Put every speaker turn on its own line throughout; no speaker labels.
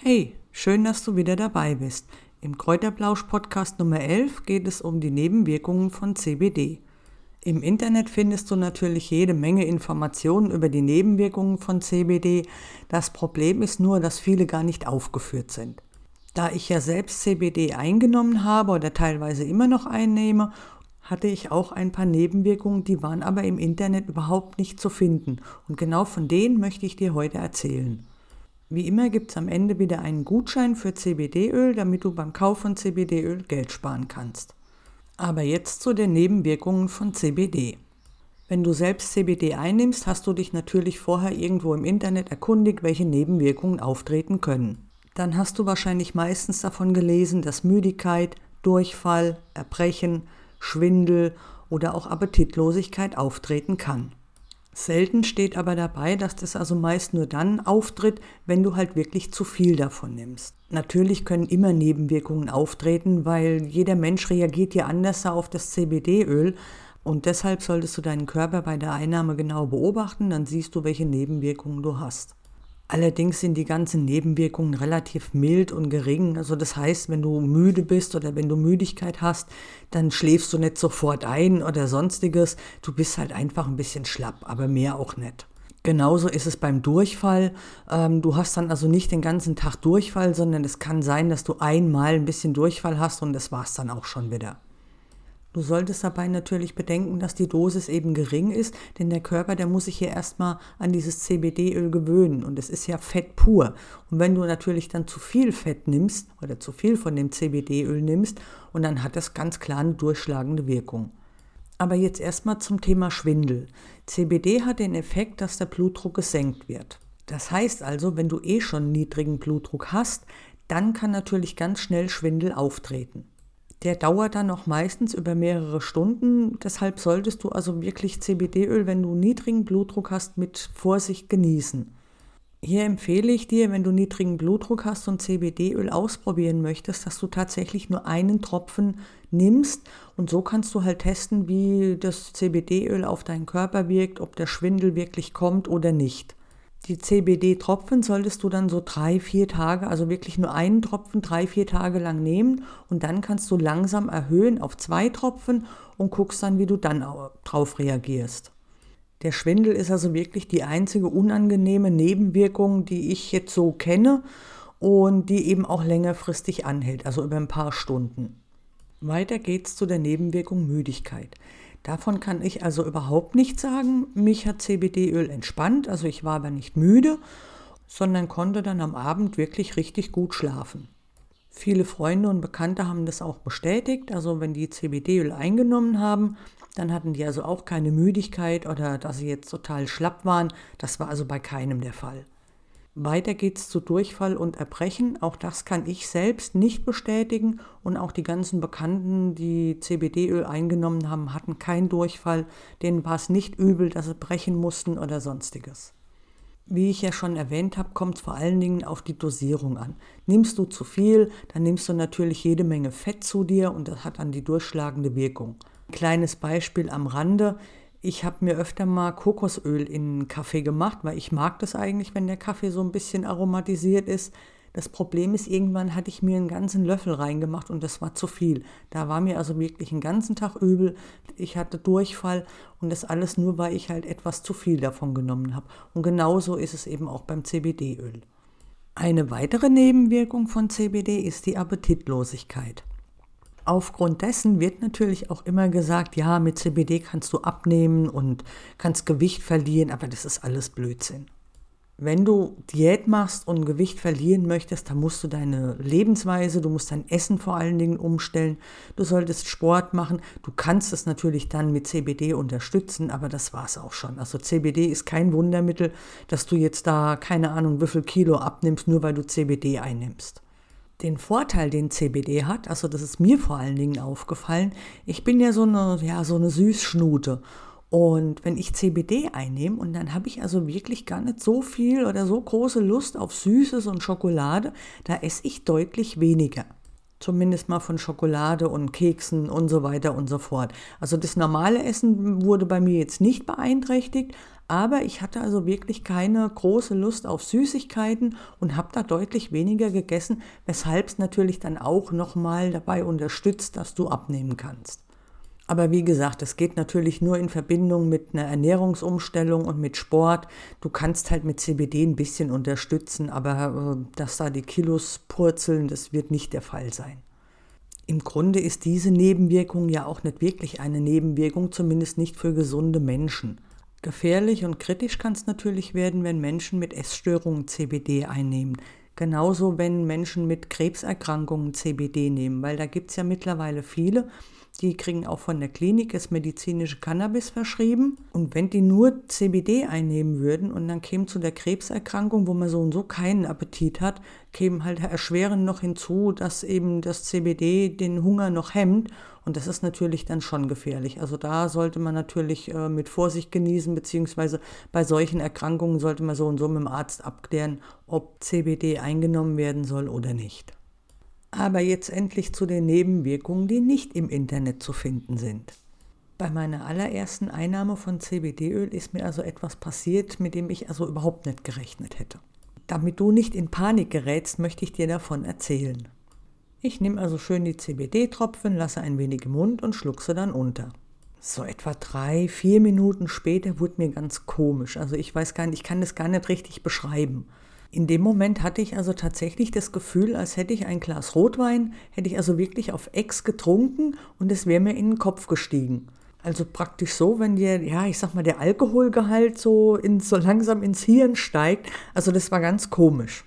Hey, schön, dass du wieder dabei bist. Im Kräuterblausch-Podcast Nummer 11 geht es um die Nebenwirkungen von CBD. Im Internet findest du natürlich jede Menge Informationen über die Nebenwirkungen von CBD. Das Problem ist nur, dass viele gar nicht aufgeführt sind. Da ich ja selbst CBD eingenommen habe oder teilweise immer noch einnehme, hatte ich auch ein paar Nebenwirkungen, die waren aber im Internet überhaupt nicht zu finden. Und genau von denen möchte ich dir heute erzählen. Wie immer gibt es am Ende wieder einen Gutschein für CBD-Öl, damit du beim Kauf von CBD-Öl Geld sparen kannst. Aber jetzt zu den Nebenwirkungen von CBD. Wenn du selbst CBD einnimmst, hast du dich natürlich vorher irgendwo im Internet erkundigt, welche Nebenwirkungen auftreten können. Dann hast du wahrscheinlich meistens davon gelesen, dass Müdigkeit, Durchfall, Erbrechen, Schwindel oder auch Appetitlosigkeit auftreten kann. Selten steht aber dabei, dass das also meist nur dann auftritt, wenn du halt wirklich zu viel davon nimmst. Natürlich können immer Nebenwirkungen auftreten, weil jeder Mensch reagiert ja anders auf das CBD-Öl und deshalb solltest du deinen Körper bei der Einnahme genau beobachten, dann siehst du, welche Nebenwirkungen du hast. Allerdings sind die ganzen Nebenwirkungen relativ mild und gering. Also das heißt, wenn du müde bist oder wenn du Müdigkeit hast, dann schläfst du nicht sofort ein oder sonstiges. Du bist halt einfach ein bisschen schlapp, aber mehr auch nicht. Genauso ist es beim Durchfall. Ähm, du hast dann also nicht den ganzen Tag Durchfall, sondern es kann sein, dass du einmal ein bisschen Durchfall hast und das war es dann auch schon wieder. Du solltest dabei natürlich bedenken, dass die Dosis eben gering ist, denn der Körper, der muss sich hier erstmal an dieses CBD-Öl gewöhnen und es ist ja Fett pur. Und wenn du natürlich dann zu viel Fett nimmst oder zu viel von dem CBD-Öl nimmst, und dann hat das ganz klar eine durchschlagende Wirkung. Aber jetzt erstmal zum Thema Schwindel. CBD hat den Effekt, dass der Blutdruck gesenkt wird. Das heißt also, wenn du eh schon niedrigen Blutdruck hast, dann kann natürlich ganz schnell Schwindel auftreten. Der dauert dann noch meistens über mehrere Stunden. Deshalb solltest du also wirklich CBD-Öl, wenn du niedrigen Blutdruck hast, mit Vorsicht genießen. Hier empfehle ich dir, wenn du niedrigen Blutdruck hast und CBD-Öl ausprobieren möchtest, dass du tatsächlich nur einen Tropfen nimmst und so kannst du halt testen, wie das CBD-Öl auf deinen Körper wirkt, ob der Schwindel wirklich kommt oder nicht. Die CBD-Tropfen solltest du dann so drei, vier Tage, also wirklich nur einen Tropfen drei, vier Tage lang nehmen und dann kannst du langsam erhöhen auf zwei Tropfen und guckst dann, wie du dann drauf reagierst. Der Schwindel ist also wirklich die einzige unangenehme Nebenwirkung, die ich jetzt so kenne und die eben auch längerfristig anhält, also über ein paar Stunden. Weiter geht's zu der Nebenwirkung Müdigkeit. Davon kann ich also überhaupt nichts sagen. Mich hat CBD-Öl entspannt, also ich war aber nicht müde, sondern konnte dann am Abend wirklich richtig gut schlafen. Viele Freunde und Bekannte haben das auch bestätigt. Also wenn die CBD-Öl eingenommen haben, dann hatten die also auch keine Müdigkeit oder dass sie jetzt total schlapp waren. Das war also bei keinem der Fall. Weiter geht es zu Durchfall und Erbrechen. Auch das kann ich selbst nicht bestätigen. Und auch die ganzen Bekannten, die CBD-Öl eingenommen haben, hatten keinen Durchfall. Denen war es nicht übel, dass sie brechen mussten oder sonstiges. Wie ich ja schon erwähnt habe, kommt es vor allen Dingen auf die Dosierung an. Nimmst du zu viel, dann nimmst du natürlich jede Menge Fett zu dir und das hat dann die durchschlagende Wirkung. Ein kleines Beispiel am Rande. Ich habe mir öfter mal Kokosöl in Kaffee gemacht, weil ich mag das eigentlich, wenn der Kaffee so ein bisschen aromatisiert ist. Das Problem ist, irgendwann hatte ich mir einen ganzen Löffel reingemacht und das war zu viel. Da war mir also wirklich einen ganzen Tag übel. Ich hatte Durchfall und das alles nur, weil ich halt etwas zu viel davon genommen habe. Und genauso ist es eben auch beim CBD-Öl. Eine weitere Nebenwirkung von CBD ist die Appetitlosigkeit. Aufgrund dessen wird natürlich auch immer gesagt, ja, mit CBD kannst du abnehmen und kannst Gewicht verlieren, aber das ist alles Blödsinn. Wenn du Diät machst und Gewicht verlieren möchtest, dann musst du deine Lebensweise, du musst dein Essen vor allen Dingen umstellen, du solltest Sport machen. Du kannst es natürlich dann mit CBD unterstützen, aber das war es auch schon. Also CBD ist kein Wundermittel, dass du jetzt da keine Ahnung, wie viel Kilo abnimmst, nur weil du CBD einnimmst den Vorteil, den CBD hat, also das ist mir vor allen Dingen aufgefallen, ich bin ja so eine, ja, so eine Süßschnute. Und wenn ich CBD einnehme und dann habe ich also wirklich gar nicht so viel oder so große Lust auf Süßes und Schokolade, da esse ich deutlich weniger. Zumindest mal von Schokolade und Keksen und so weiter und so fort. Also das normale Essen wurde bei mir jetzt nicht beeinträchtigt, Aber ich hatte also wirklich keine große Lust auf Süßigkeiten und habe da deutlich weniger gegessen, weshalb es natürlich dann auch nochmal dabei unterstützt, dass du abnehmen kannst. Aber wie gesagt, es geht natürlich nur in Verbindung mit einer Ernährungsumstellung und mit Sport. Du kannst halt mit CBD ein bisschen unterstützen, aber äh, dass da die Kilos purzeln, das wird nicht der Fall sein. Im Grunde ist diese Nebenwirkung ja auch nicht wirklich eine Nebenwirkung, zumindest nicht für gesunde Menschen. Gefährlich und kritisch kann es natürlich werden, wenn Menschen mit Essstörungen CBD einnehmen. Genauso, wenn Menschen mit Krebserkrankungen CBD nehmen, weil da gibt es ja mittlerweile viele, die kriegen auch von der Klinik das medizinische Cannabis verschrieben. Und wenn die nur CBD einnehmen würden und dann käme zu der Krebserkrankung, wo man so und so keinen Appetit hat, käme halt erschwerend noch hinzu, dass eben das CBD den Hunger noch hemmt. Und das ist natürlich dann schon gefährlich. Also da sollte man natürlich äh, mit Vorsicht genießen, beziehungsweise bei solchen Erkrankungen sollte man so und so mit dem Arzt abklären, ob CBD eingenommen werden soll oder nicht. Aber jetzt endlich zu den Nebenwirkungen, die nicht im Internet zu finden sind. Bei meiner allerersten Einnahme von CBD-Öl ist mir also etwas passiert, mit dem ich also überhaupt nicht gerechnet hätte. Damit du nicht in Panik gerätst, möchte ich dir davon erzählen. Ich nehme also schön die CBD-Tropfen, lasse ein wenig im Mund und schluck sie dann unter. So etwa drei, vier Minuten später wurde mir ganz komisch. Also ich weiß gar nicht, ich kann das gar nicht richtig beschreiben. In dem Moment hatte ich also tatsächlich das Gefühl, als hätte ich ein Glas Rotwein, hätte ich also wirklich auf Ex getrunken und es wäre mir in den Kopf gestiegen. Also praktisch so, wenn dir, ja, ich sag mal, der Alkoholgehalt so, in, so langsam ins Hirn steigt. Also das war ganz komisch.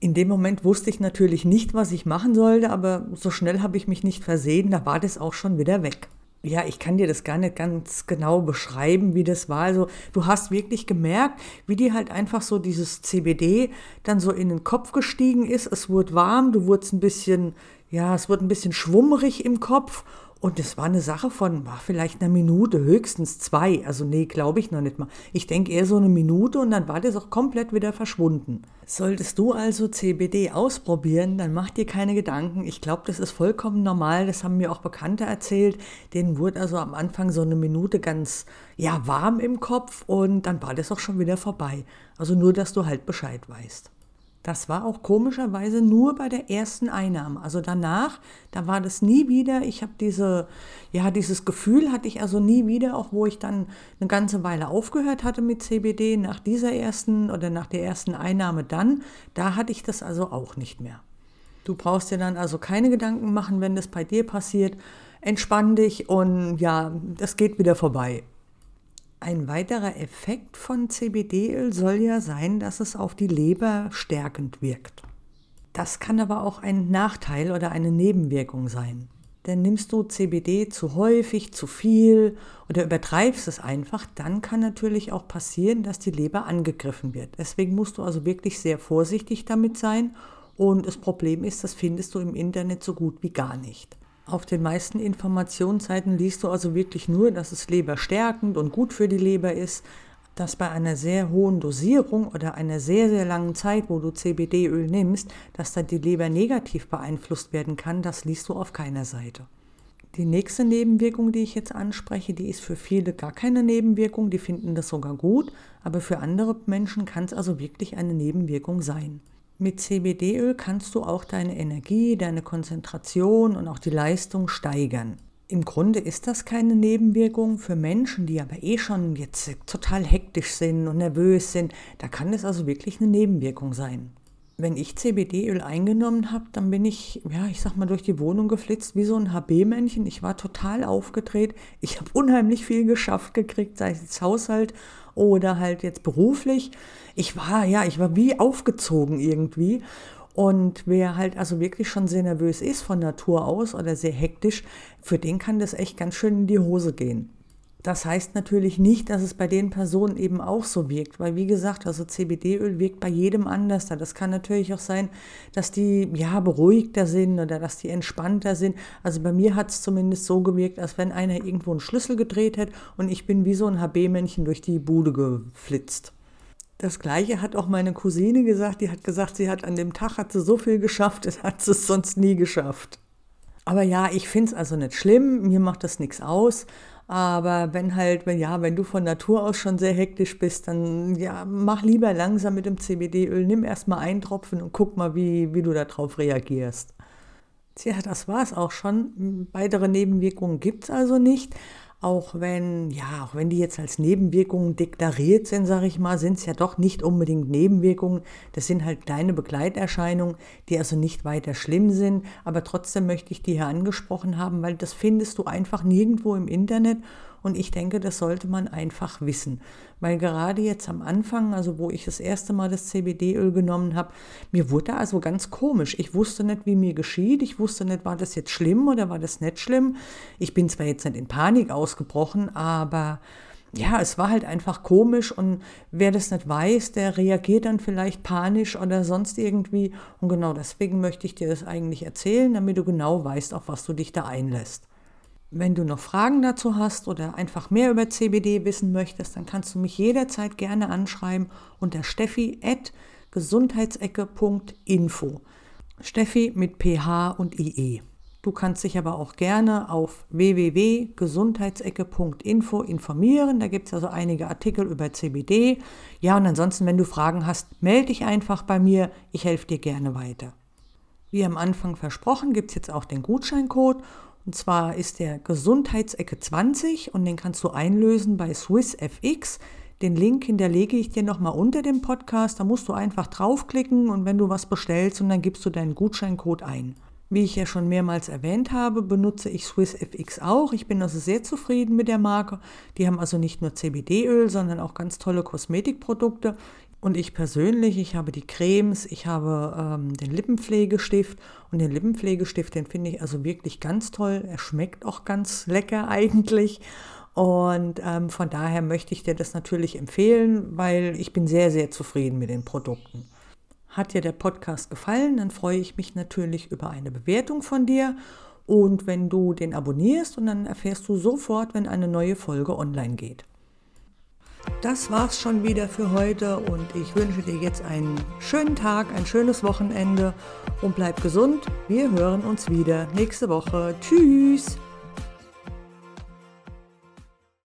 In dem Moment wusste ich natürlich nicht, was ich machen sollte, aber so schnell habe ich mich nicht versehen, da war das auch schon wieder weg ja, ich kann dir das gar nicht ganz genau beschreiben, wie das war. Also du hast wirklich gemerkt, wie dir halt einfach so dieses CBD dann so in den Kopf gestiegen ist. Es wurde warm, du wurdest ein bisschen, ja, es wurde ein bisschen schwummerig im Kopf und es war eine Sache von, war vielleicht eine Minute, höchstens zwei. Also nee, glaube ich noch nicht mal. Ich denke eher so eine Minute und dann war das auch komplett wieder verschwunden. Solltest du also CBD ausprobieren, dann mach dir keine Gedanken. Ich glaube, das ist vollkommen normal. Das haben mir auch Bekannte erzählt. Denen wurde also am Anfang so eine Minute ganz, ja, warm im Kopf und dann war das auch schon wieder vorbei. Also nur, dass du halt Bescheid weißt. Das war auch komischerweise nur bei der ersten Einnahme. Also danach, da war das nie wieder. Ich habe diese, ja, dieses Gefühl hatte ich also nie wieder, auch wo ich dann eine ganze Weile aufgehört hatte mit CBD, nach dieser ersten oder nach der ersten Einnahme dann, da hatte ich das also auch nicht mehr. Du brauchst dir dann also keine Gedanken machen, wenn das bei dir passiert. Entspann dich und ja, das geht wieder vorbei. Ein weiterer Effekt von CBD-Öl soll ja sein, dass es auf die Leber stärkend wirkt. Das kann aber auch ein Nachteil oder eine Nebenwirkung sein. Denn nimmst du CBD zu häufig, zu viel oder übertreibst es einfach, dann kann natürlich auch passieren, dass die Leber angegriffen wird. Deswegen musst du also wirklich sehr vorsichtig damit sein. Und das Problem ist, das findest du im Internet so gut wie gar nicht. Auf den meisten Informationsseiten liest du also wirklich nur, dass es leberstärkend und gut für die Leber ist, dass bei einer sehr hohen Dosierung oder einer sehr, sehr langen Zeit, wo du CBD-Öl nimmst, dass da die Leber negativ beeinflusst werden kann, das liest du auf keiner Seite. Die nächste Nebenwirkung, die ich jetzt anspreche, die ist für viele gar keine Nebenwirkung, die finden das sogar gut, aber für andere Menschen kann es also wirklich eine Nebenwirkung sein. Mit CBD-Öl kannst du auch deine Energie, deine Konzentration und auch die Leistung steigern. Im Grunde ist das keine Nebenwirkung für Menschen, die aber eh schon jetzt total hektisch sind und nervös sind. Da kann es also wirklich eine Nebenwirkung sein. Wenn ich CBD-Öl eingenommen habe, dann bin ich, ja, ich sag mal, durch die Wohnung geflitzt wie so ein HB-Männchen. Ich war total aufgedreht. Ich habe unheimlich viel geschafft gekriegt, sei es Haushalt oder halt jetzt beruflich. Ich war, ja, ich war wie aufgezogen irgendwie. Und wer halt also wirklich schon sehr nervös ist von Natur aus oder sehr hektisch, für den kann das echt ganz schön in die Hose gehen. Das heißt natürlich nicht, dass es bei den Personen eben auch so wirkt, weil wie gesagt, also CBD-Öl wirkt bei jedem anders. Das kann natürlich auch sein, dass die ja beruhigter sind oder dass die entspannter sind. Also bei mir hat es zumindest so gewirkt, als wenn einer irgendwo einen Schlüssel gedreht hätte und ich bin wie so ein HB-Männchen durch die Bude geflitzt. Das gleiche hat auch meine Cousine gesagt. Die hat gesagt, sie hat an dem Tag hat sie so viel geschafft, das hat sie sonst nie geschafft. Aber ja, ich finde es also nicht schlimm, mir macht das nichts aus. Aber wenn halt, wenn ja, wenn du von Natur aus schon sehr hektisch bist, dann ja, mach lieber langsam mit dem CBD-Öl, nimm erstmal einen Tropfen und guck mal, wie, wie du darauf reagierst. Tja, das war es auch schon. Weitere Nebenwirkungen gibt es also nicht. Auch wenn, ja, auch wenn die jetzt als Nebenwirkungen deklariert sind, sage ich mal, sind es ja doch nicht unbedingt Nebenwirkungen. Das sind halt kleine Begleiterscheinungen, die also nicht weiter schlimm sind. Aber trotzdem möchte ich die hier angesprochen haben, weil das findest du einfach nirgendwo im Internet und ich denke, das sollte man einfach wissen. Weil gerade jetzt am Anfang, also wo ich das erste Mal das CBD-Öl genommen habe, mir wurde also ganz komisch. Ich wusste nicht, wie mir geschieht. Ich wusste nicht, war das jetzt schlimm oder war das nicht schlimm. Ich bin zwar jetzt nicht in Panik ausgebrochen, aber ja, es war halt einfach komisch und wer das nicht weiß, der reagiert dann vielleicht panisch oder sonst irgendwie. Und genau deswegen möchte ich dir das eigentlich erzählen, damit du genau weißt, auf was du dich da einlässt. Wenn du noch Fragen dazu hast oder einfach mehr über CBD wissen möchtest, dann kannst du mich jederzeit gerne anschreiben unter steffi.gesundheitsecke.info. Steffi mit PH und IE. Du kannst dich aber auch gerne auf www.gesundheitsecke.info informieren. Da gibt es also einige Artikel über CBD. Ja, und ansonsten, wenn du Fragen hast, melde dich einfach bei mir. Ich helfe dir gerne weiter. Wie am Anfang versprochen, gibt es jetzt auch den Gutscheincode und zwar ist der Gesundheitsecke 20 und den kannst du einlösen bei SwissFX. Den Link hinterlege ich dir nochmal unter dem Podcast. Da musst du einfach draufklicken und wenn du was bestellst und dann gibst du deinen Gutscheincode ein. Wie ich ja schon mehrmals erwähnt habe, benutze ich SwissFX auch. Ich bin also sehr zufrieden mit der Marke. Die haben also nicht nur CBD-Öl, sondern auch ganz tolle Kosmetikprodukte. Und ich persönlich, ich habe die Cremes, ich habe ähm, den Lippenpflegestift und den Lippenpflegestift, den finde ich also wirklich ganz toll. Er schmeckt auch ganz lecker eigentlich. Und ähm, von daher möchte ich dir das natürlich empfehlen, weil ich bin sehr, sehr zufrieden mit den Produkten. Hat dir der Podcast gefallen, dann freue ich mich natürlich über eine Bewertung von dir. Und wenn du den abonnierst und dann erfährst du sofort, wenn eine neue Folge online geht. Das war's schon wieder für heute und ich wünsche dir jetzt einen schönen Tag, ein schönes Wochenende und bleib gesund. Wir hören uns wieder nächste Woche. Tschüss!